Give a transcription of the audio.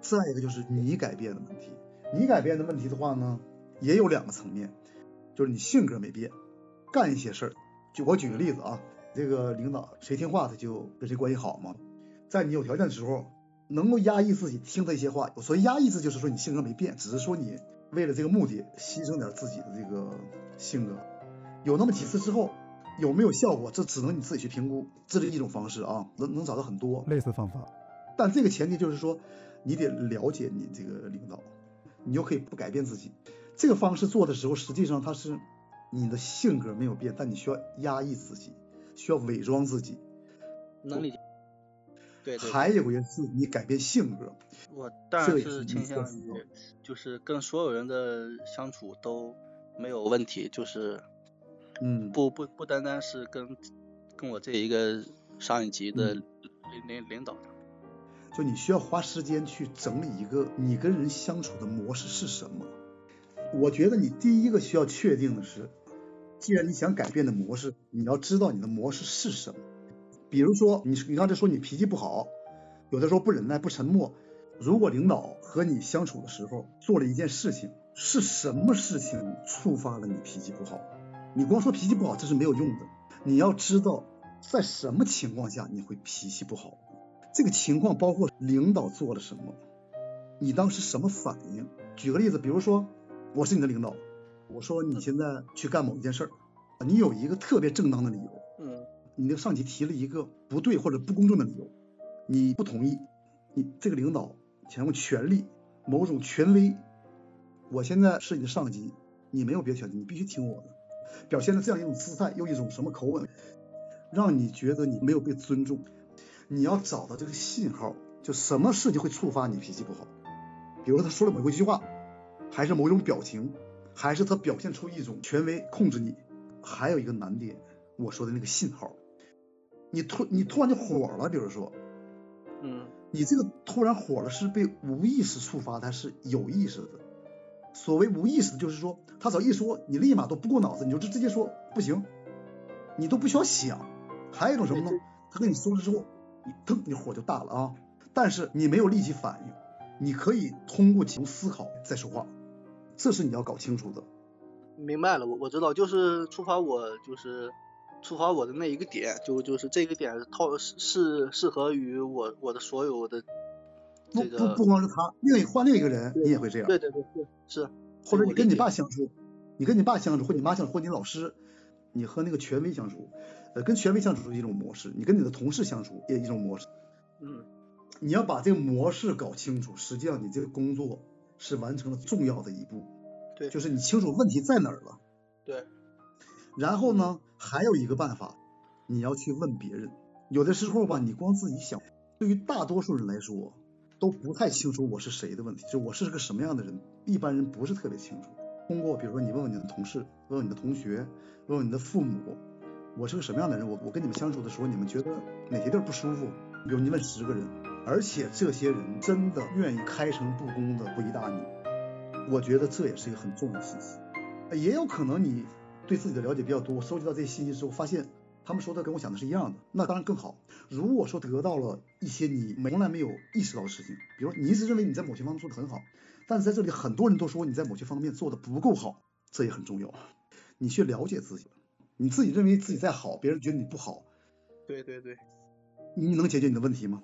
再一个就是你改变的问题。你改变的问题的话呢，也有两个层面，就是你性格没变，干一些事儿。就我举个例子啊，这个领导谁听话他就跟谁关系好嘛。在你有条件的时候，能够压抑自己听他一些话。所谓压抑，就是说你性格没变，只是说你为了这个目的牺牲点自己的这个性格。有那么几次之后，有没有效果，这只能你自己去评估。这是一种方式啊，能能找到很多类似方法。但这个前提就是说，你得了解你这个领导。你就可以不改变自己，这个方式做的时候，实际上它是你的性格没有变，但你需要压抑自己，需要伪装自己。能理解。对。还有一个是你改变性格。我当然是倾向于，就是跟所有人的相处都没有问题，就是，嗯，不不不单单是跟跟我这一个上一级的领领领导。就你需要花时间去整理一个你跟人相处的模式是什么？我觉得你第一个需要确定的是，既然你想改变的模式，你要知道你的模式是什么。比如说，你你刚才说你脾气不好，有的时候不忍耐、不沉默。如果领导和你相处的时候做了一件事情，是什么事情触发了你脾气不好？你光说脾气不好这是没有用的，你要知道在什么情况下你会脾气不好。这个情况包括领导做了什么，你当时什么反应？举个例子，比如说我是你的领导，我说你现在去干某一件事儿，你有一个特别正当的理由，嗯，你的上级提了一个不对或者不公正的理由，你不同意，你这个领导想用权力、某种权威，我现在是你的上级，你没有别的选择，你必须听我的，表现的这样一种姿态，用一种什么口吻，让你觉得你没有被尊重。你要找到这个信号，就什么事情会触发你脾气不好？比如说他说了某一句话，还是某种表情，还是他表现出一种权威控制你？还有一个难点，我说的那个信号，你突你突然就火了，比如说，嗯，你这个突然火了是被无意识触发，还是有意识的？所谓无意识的，就是说他只要一说，你立马都不过脑子，你就直直接说不行，你都不需要想。还有一种什么呢？他跟你说了之后。你腾，你火就大了啊！但是你没有立即反应，你可以通过集中思考再说话，这是你要搞清楚的。明白了，我我知道，就是触发我，就是触发我的那一个点，就就是这个点套适适合于我我的所有的这个。不不不光是他，另换另一个人，你也会这样。对对对对，是。或者你跟你爸相处，你跟你爸相处，或你妈相处，或你老师，你和那个权威相处。呃，跟权威相处是一种模式，你跟你的同事相处也一种模式。嗯，你要把这个模式搞清楚，实际上你这个工作是完成了重要的一步。对，就是你清楚问题在哪儿了。对。然后呢，还有一个办法，你要去问别人。有的时候吧，你光自己想，对于大多数人来说都不太清楚我是谁的问题，就我是个什么样的人，一般人不是特别清楚。通过比如说你问问你的同事，问问你的同学，问问你的父母。我是个什么样的人？我我跟你们相处的时候，你们觉得哪些地儿不舒服？比如你问十个人，而且这些人真的愿意开诚布公的回答你，我觉得这也是一个很重要的信息。也有可能你对自己的了解比较多，收集到这些信息之后，发现他们说的跟我想的是一样的，那当然更好。如果说得到了一些你从来没有意识到的事情，比如你一直认为你在某些方面做的很好，但是在这里很多人都说你在某些方面做的不够好，这也很重要。你去了解自己。你自己认为自己再好，别人觉得你不好。对对对。你能解决你的问题吗？